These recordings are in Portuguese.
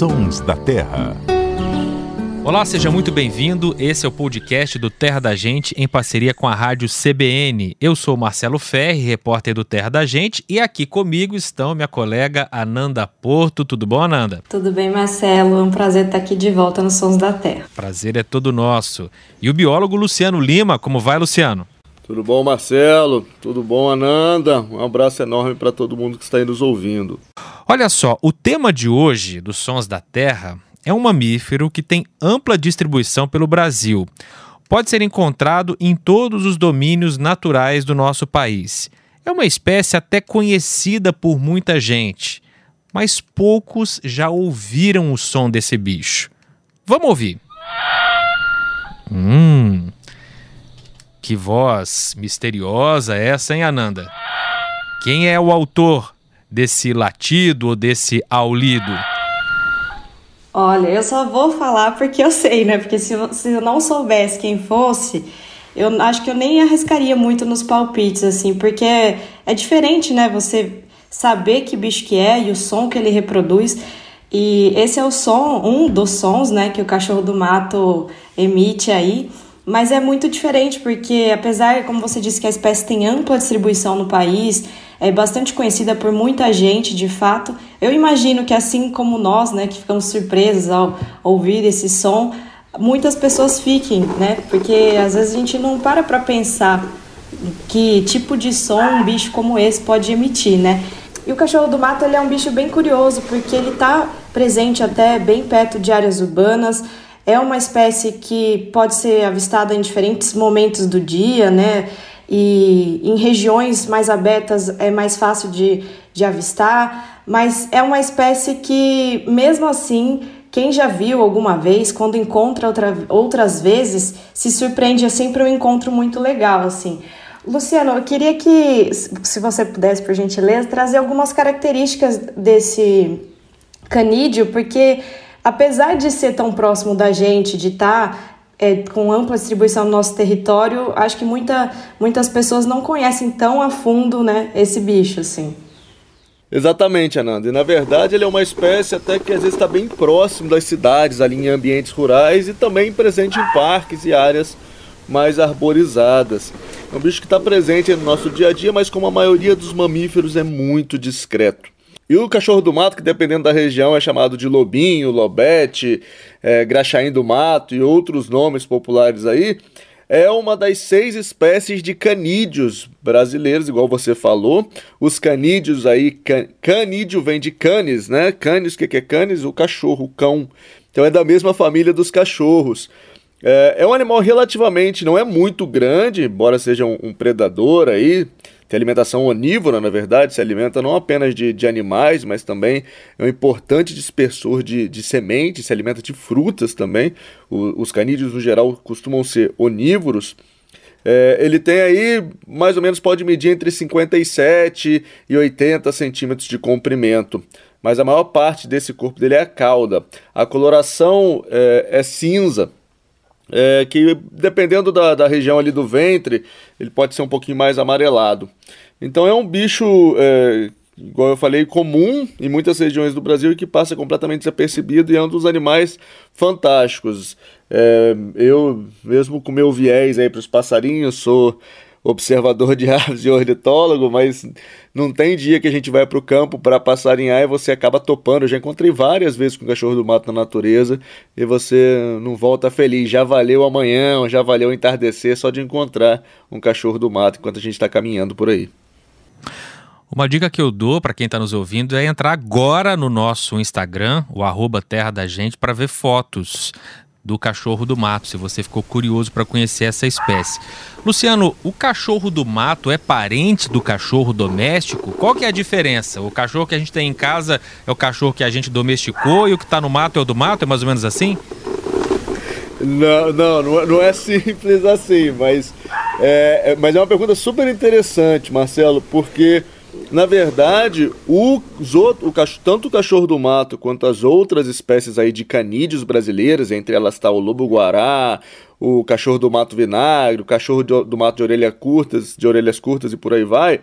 Sons da Terra. Olá, seja muito bem-vindo. Esse é o podcast do Terra da Gente em parceria com a Rádio CBN. Eu sou Marcelo Ferri, repórter do Terra da Gente, e aqui comigo estão minha colega Ananda Porto. Tudo bom, Ananda? Tudo bem, Marcelo. É um prazer estar aqui de volta nos Sons da Terra. Prazer é todo nosso. E o biólogo Luciano Lima, como vai, Luciano? Tudo bom, Marcelo? Tudo bom, Ananda? Um abraço enorme para todo mundo que está aí nos ouvindo. Olha só, o tema de hoje dos Sons da Terra é um mamífero que tem ampla distribuição pelo Brasil. Pode ser encontrado em todos os domínios naturais do nosso país. É uma espécie até conhecida por muita gente, mas poucos já ouviram o som desse bicho. Vamos ouvir. Hum, que voz misteriosa essa, hein, Ananda? Quem é o autor desse latido ou desse aulido? Olha, eu só vou falar porque eu sei, né? Porque se, se eu não soubesse quem fosse, eu acho que eu nem arriscaria muito nos palpites, assim, porque é, é diferente, né? Você saber que bicho que é e o som que ele reproduz. E esse é o som, um dos sons, né, que o cachorro do mato emite aí. Mas é muito diferente porque, apesar, como você disse, que a espécie tem ampla distribuição no país, é bastante conhecida por muita gente, de fato, eu imagino que assim como nós, né, que ficamos surpresos ao ouvir esse som, muitas pessoas fiquem, né? Porque às vezes a gente não para para pensar que tipo de som um bicho como esse pode emitir, né? E o cachorro do mato ele é um bicho bem curioso porque ele está presente até bem perto de áreas urbanas. É uma espécie que pode ser avistada em diferentes momentos do dia, né? E em regiões mais abertas é mais fácil de, de avistar, mas é uma espécie que, mesmo assim, quem já viu alguma vez, quando encontra outra, outras vezes, se surpreende. É sempre um encontro muito legal, assim. Luciano, eu queria que, se você pudesse, por gentileza, trazer algumas características desse canídeo, porque apesar de ser tão próximo da gente, de estar tá, é, com ampla distribuição no nosso território, acho que muita, muitas pessoas não conhecem tão a fundo né, esse bicho, assim. Exatamente, Ananda. E na verdade ele é uma espécie até que às vezes está bem próximo das cidades, ali em ambientes rurais e também presente em parques e áreas mais arborizadas. É um bicho que está presente no nosso dia a dia, mas como a maioria dos mamíferos é muito discreto. E o cachorro do mato, que dependendo da região é chamado de lobinho, lobete, é, graxaim do mato e outros nomes populares aí, é uma das seis espécies de canídeos brasileiros, igual você falou. Os canídeos aí, can, canídeo vem de canis, né? Canis, o que, que é canis? O cachorro, o cão. Então é da mesma família dos cachorros. É, é um animal relativamente, não é muito grande, embora seja um, um predador aí, tem alimentação onívora, na verdade, se alimenta não apenas de, de animais, mas também é um importante dispersor de, de sementes, se alimenta de frutas também. O, os canídeos, no geral, costumam ser onívoros. É, ele tem aí, mais ou menos, pode medir entre 57 e 80 centímetros de comprimento. Mas a maior parte desse corpo dele é a cauda. A coloração é, é cinza, é, que dependendo da, da região ali do ventre, ele pode ser um pouquinho mais amarelado. Então é um bicho, é, igual eu falei, comum em muitas regiões do Brasil e que passa completamente desapercebido e é um dos animais fantásticos. É, eu, mesmo com meu viés aí para os passarinhos, sou observador de aves e ornitólogo, mas não tem dia que a gente vai para o campo para passarinhar e você acaba topando. Eu já encontrei várias vezes com cachorro do mato na natureza e você não volta feliz. Já valeu amanhã, já valeu entardecer só de encontrar um cachorro do mato enquanto a gente está caminhando por aí. Uma dica que eu dou para quem está nos ouvindo é entrar agora no nosso Instagram, o arroba Terra da Gente, para ver fotos do cachorro do mato, se você ficou curioso para conhecer essa espécie. Luciano, o cachorro do mato é parente do cachorro doméstico? Qual que é a diferença? O cachorro que a gente tem em casa é o cachorro que a gente domesticou e o que está no mato é o do mato? É mais ou menos assim? Não, não, não é, é simples assim, mas é, é, mas é uma pergunta super interessante, Marcelo, porque Na verdade, o, o, tanto o cachorro do mato quanto as outras espécies aí de canídeos brasileiras, entre elas está o lobo-guará, o cachorro do mato vinagre, o cachorro do mato de orelhas curtas, de orelhas curtas e por aí vai,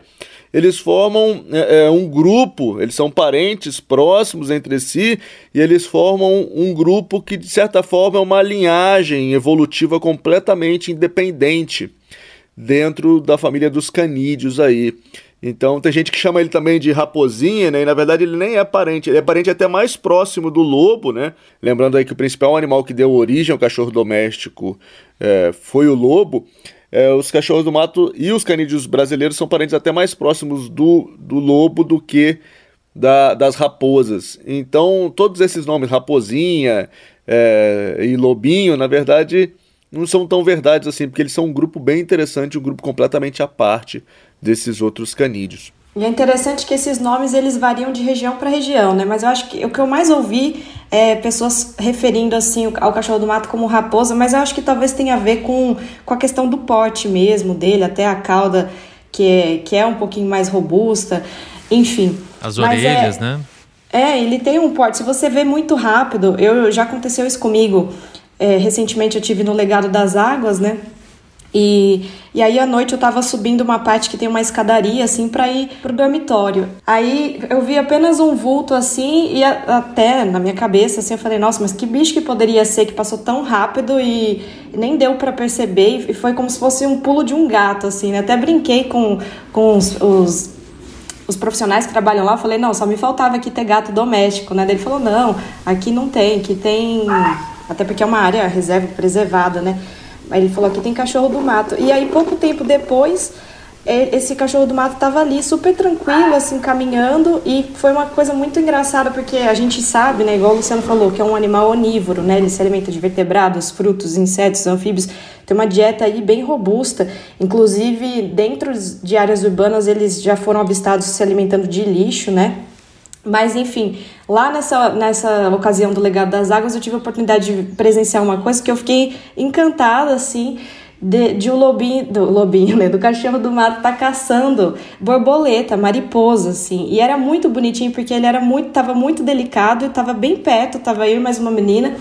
eles formam é, é, um grupo, eles são parentes próximos entre si e eles formam um grupo que de certa forma é uma linhagem evolutiva completamente independente dentro da família dos canídeos aí. Então tem gente que chama ele também de raposinha, né? E na verdade ele nem é parente, ele é parente até mais próximo do lobo, né? Lembrando aí que o principal animal que deu origem ao cachorro doméstico é, foi o lobo. É, os cachorros do mato e os canídeos brasileiros são parentes até mais próximos do, do lobo do que da, das raposas. Então todos esses nomes, raposinha é, e lobinho, na verdade não são tão verdades assim, porque eles são um grupo bem interessante, um grupo completamente à parte desses outros canídeos. E é interessante que esses nomes eles variam de região para região, né? Mas eu acho que o que eu mais ouvi é pessoas referindo assim ao cachorro do mato como raposa, mas eu acho que talvez tenha a ver com, com a questão do porte mesmo dele, até a cauda que é, que é um pouquinho mais robusta, enfim. As orelhas, é, né? É, ele tem um porte. Se você vê muito rápido, eu já aconteceu isso comigo. É, recentemente eu tive no Legado das Águas, né? E, e aí à noite eu tava subindo uma parte que tem uma escadaria assim para ir pro dormitório. Aí eu vi apenas um vulto assim e a, até na minha cabeça assim eu falei, nossa, mas que bicho que poderia ser que passou tão rápido e, nem deu para perceber e foi como se fosse um pulo de um gato assim, né? Até brinquei com, com os, os os profissionais que trabalham lá, eu falei, não, só me faltava aqui ter gato doméstico, né? Daí ele falou, não, aqui não tem, aqui tem. Até porque é uma área reserva preservada, né? Ele falou que tem cachorro do mato. E aí, pouco tempo depois, é, esse cachorro do mato estava ali super tranquilo, assim, caminhando. E foi uma coisa muito engraçada, porque a gente sabe, né, igual o Luciano falou, que é um animal onívoro, né? Ele se alimenta de vertebrados, frutos, insetos, anfíbios. Tem uma dieta aí bem robusta. Inclusive, dentro de áreas urbanas, eles já foram avistados se alimentando de lixo, né? Mas, enfim, lá nessa, nessa ocasião do Legado das Águas, eu tive a oportunidade de presenciar uma coisa que eu fiquei encantada, assim, de, de o um lobinho, do lobinho, né, do cachorro do mato tá caçando borboleta, mariposa, assim. E era muito bonitinho, porque ele era muito, tava muito delicado e tava bem perto, tava eu e mais uma menina.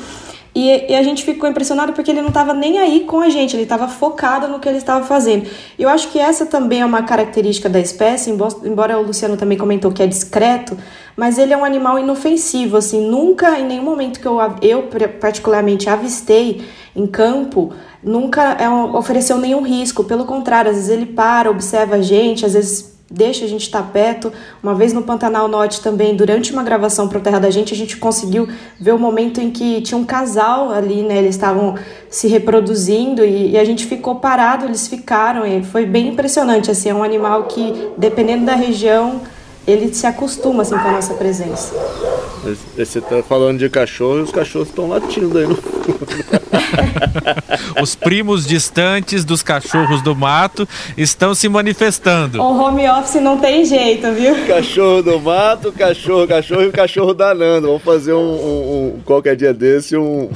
E, e, a gente ficou impressionado porque ele não estava nem aí com a gente, ele estava focado no que ele estava fazendo. Eu acho que essa também é uma característica da espécie, embora o Luciano também comentou que é discreto, mas ele é um animal inofensivo, assim, nunca, em nenhum momento que eu, eu particularmente avistei em campo, nunca é, ofereceu nenhum risco, pelo contrário, às vezes ele para, observa a gente, às vezes deixa a gente estar tá perto. Uma vez no Pantanal Norte também, durante uma gravação para o Terra da Gente, a gente conseguiu ver o momento em que tinha um casal ali, né? Eles estavam se reproduzindo e, e, a gente ficou parado, eles ficaram. E foi bem impressionante, assim, é um animal que, dependendo da região, ele se acostuma assim com a nossa presença. Você está falando de cachorro e os cachorros estão latindo aí no fundo. os primos distantes dos cachorros do mato estão se manifestando. O home office não tem jeito, viu? Cachorro do mato, cachorro, cachorro e o cachorro danando. Vamos fazer um, um, um qualquer dia desse um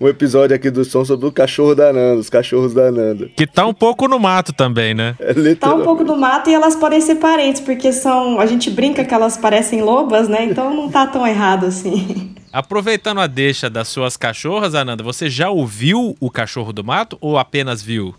um episódio aqui do som sobre o cachorro da Nanda, os cachorros da Nanda. Que tá um pouco no mato também, né? É tá um pouco no mato e elas podem ser parentes, porque são. A gente brinca que elas parecem lobas, né? Então não tá tão errado assim. Aproveitando a deixa das suas cachorras, Ananda, você já ouviu o cachorro do mato ou apenas viu?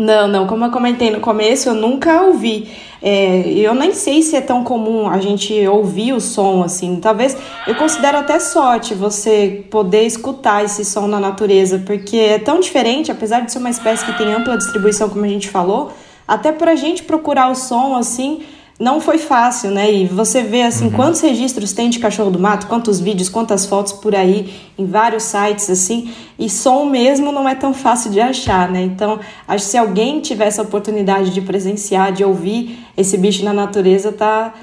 Não, não. Como eu comentei no começo, eu nunca ouvi. É, eu nem sei se é tão comum a gente ouvir o som assim. Talvez eu considero até sorte você poder escutar esse som na natureza, porque é tão diferente, apesar de ser uma espécie que tem ampla distribuição, como a gente falou, até para a gente procurar o som assim não foi fácil, né? E você vê assim uhum. quantos registros tem de cachorro do mato, quantos vídeos, quantas fotos por aí em vários sites assim, e som mesmo não é tão fácil de achar, né? Então, acho que se alguém tivesse a oportunidade de presenciar, de ouvir esse bicho na natureza, tá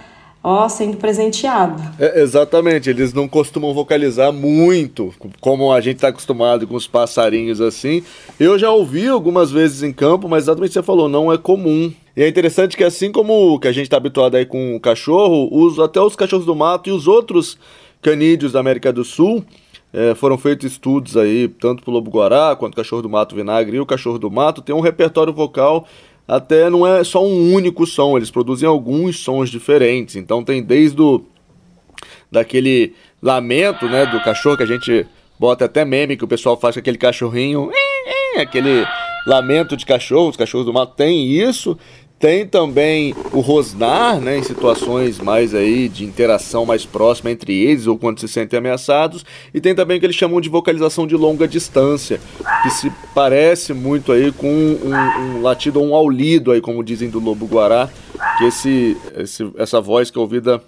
ó, sendo presenteado. É, exatamente, eles não costumam vocalizar muito, como a gente está acostumado com os passarinhos assim. Eu já ouvi algumas vezes em campo, mas exatamente o que você falou, não é comum. E é interessante que assim como que a gente está habituado aí com o cachorro, os, até os cachorros do mato e os outros canídeos da América do Sul, é, foram feitos estudos aí, tanto o lobo-guará, quanto o cachorro do mato vinagre e o cachorro do mato, tem um repertório vocal até não é só um único som, eles produzem alguns sons diferentes. Então tem desde o daquele lamento, né, do cachorro que a gente bota até meme que o pessoal faz com aquele cachorrinho, aquele lamento de cachorro, os cachorros do mato tem isso. Tem também o rosnar, né, em situações mais aí de interação mais próxima entre eles ou quando se sentem ameaçados, e tem também o que eles chamam de vocalização de longa distância, que se parece muito aí com um, um latido ou um aulido aí, como dizem do lobo guará, que esse, esse essa voz que é ouvida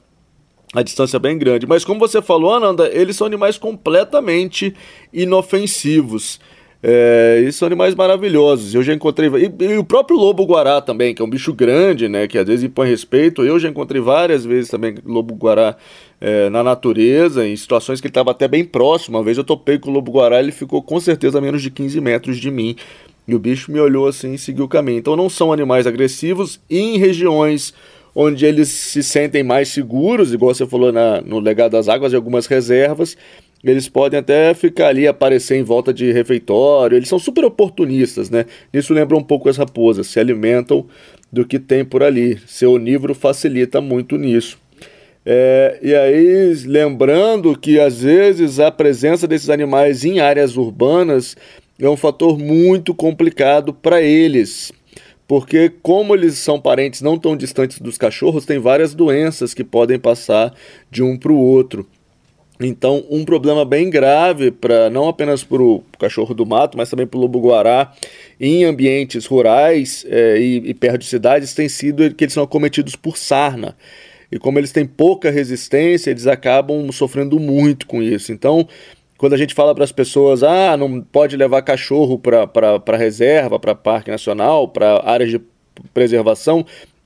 a distância é bem grande. Mas como você falou, Ananda, eles são animais completamente inofensivos. É, e são animais maravilhosos. Eu já encontrei. E, e, o próprio lobo-guará também, que é um bicho grande, né? Que às vezes impõe respeito. Eu já encontrei várias vezes também lobo-guará é, na natureza, em situações que ele estava até bem próximo. Uma vez eu topei com o lobo-guará, ele ficou com certeza a menos de 15 metros de mim. E o bicho me olhou assim e seguiu o caminho. Então não são animais agressivos e em regiões onde eles se sentem mais seguros, igual você falou na, no legado das águas, e algumas reservas eles podem até ficar ali, aparecer em volta de refeitório, eles são super oportunistas, né? Isso lembra um pouco as raposas, se alimentam do que tem por ali. Ser onívoro facilita muito nisso. É, e aí, lembrando que às vezes a presença desses animais em áreas urbanas é um fator muito complicado para eles, porque como eles são parentes não tão distantes dos cachorros, tem várias doenças que podem passar de um para o outro. Então, um problema bem grave para não apenas para o cachorro do mato, mas também para o lobo-guará em ambientes rurais é, e, e, perto de cidades tem sido que eles são acometidos por sarna. E como eles têm pouca resistência, eles acabam sofrendo muito com isso. Então, quando a gente fala para as pessoas, ah, não pode levar cachorro para reserva, para parque nacional, para áreas de preservação,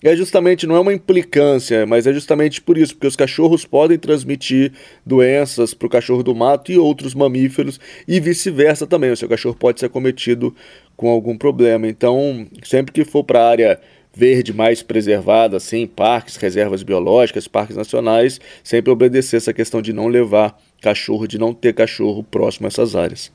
é justamente, não é uma implicância, mas é justamente por isso, porque os cachorros podem transmitir doenças para o cachorro do mato e outros mamíferos, e vice-versa também. O seu cachorro pode ser cometido com algum problema. Então, sempre que for para a área verde mais preservada, assim, parques, reservas biológicas, parques nacionais, sempre obedecer essa questão de não levar cachorro, de não ter cachorro próximo a essas áreas.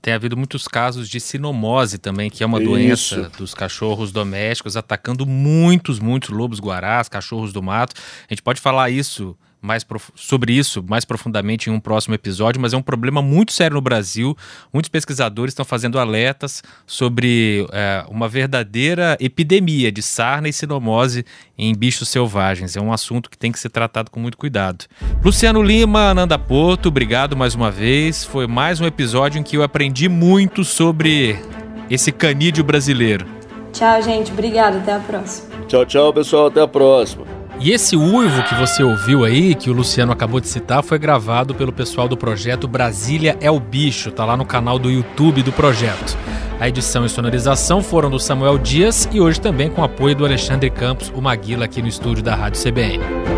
Tem havido muitos casos de sinomose também, que é uma Isso. doença dos cachorros domésticos, atacando muitos, muitos lobos guarás, cachorros do mato. A gente pode falar isso mais sobre isso mais profundamente em um próximo episódio, mas é um problema muito sério no Brasil. Muitos pesquisadores estão fazendo alertas sobre é, uma verdadeira epidemia de sarna e sinomose em bichos selvagens. É um assunto que tem que ser tratado com muito cuidado. Luciano Lima, Ananda Porto, obrigado mais uma vez. Foi mais um episódio em que eu aprendi muito sobre esse canídeo brasileiro. Tchau, gente. Obrigado. Até a próxima. Tchau, tchau, pessoal. Até a próxima. E esse uivo que você ouviu aí, que o Luciano acabou de citar, foi gravado pelo pessoal do projeto Brasília é o Bicho, tá lá no canal do YouTube do projeto. A edição e sonorização foram do Samuel Dias e hoje também com apoio do Alexandre Campos, o Maguila aqui no estúdio da Rádio CBN.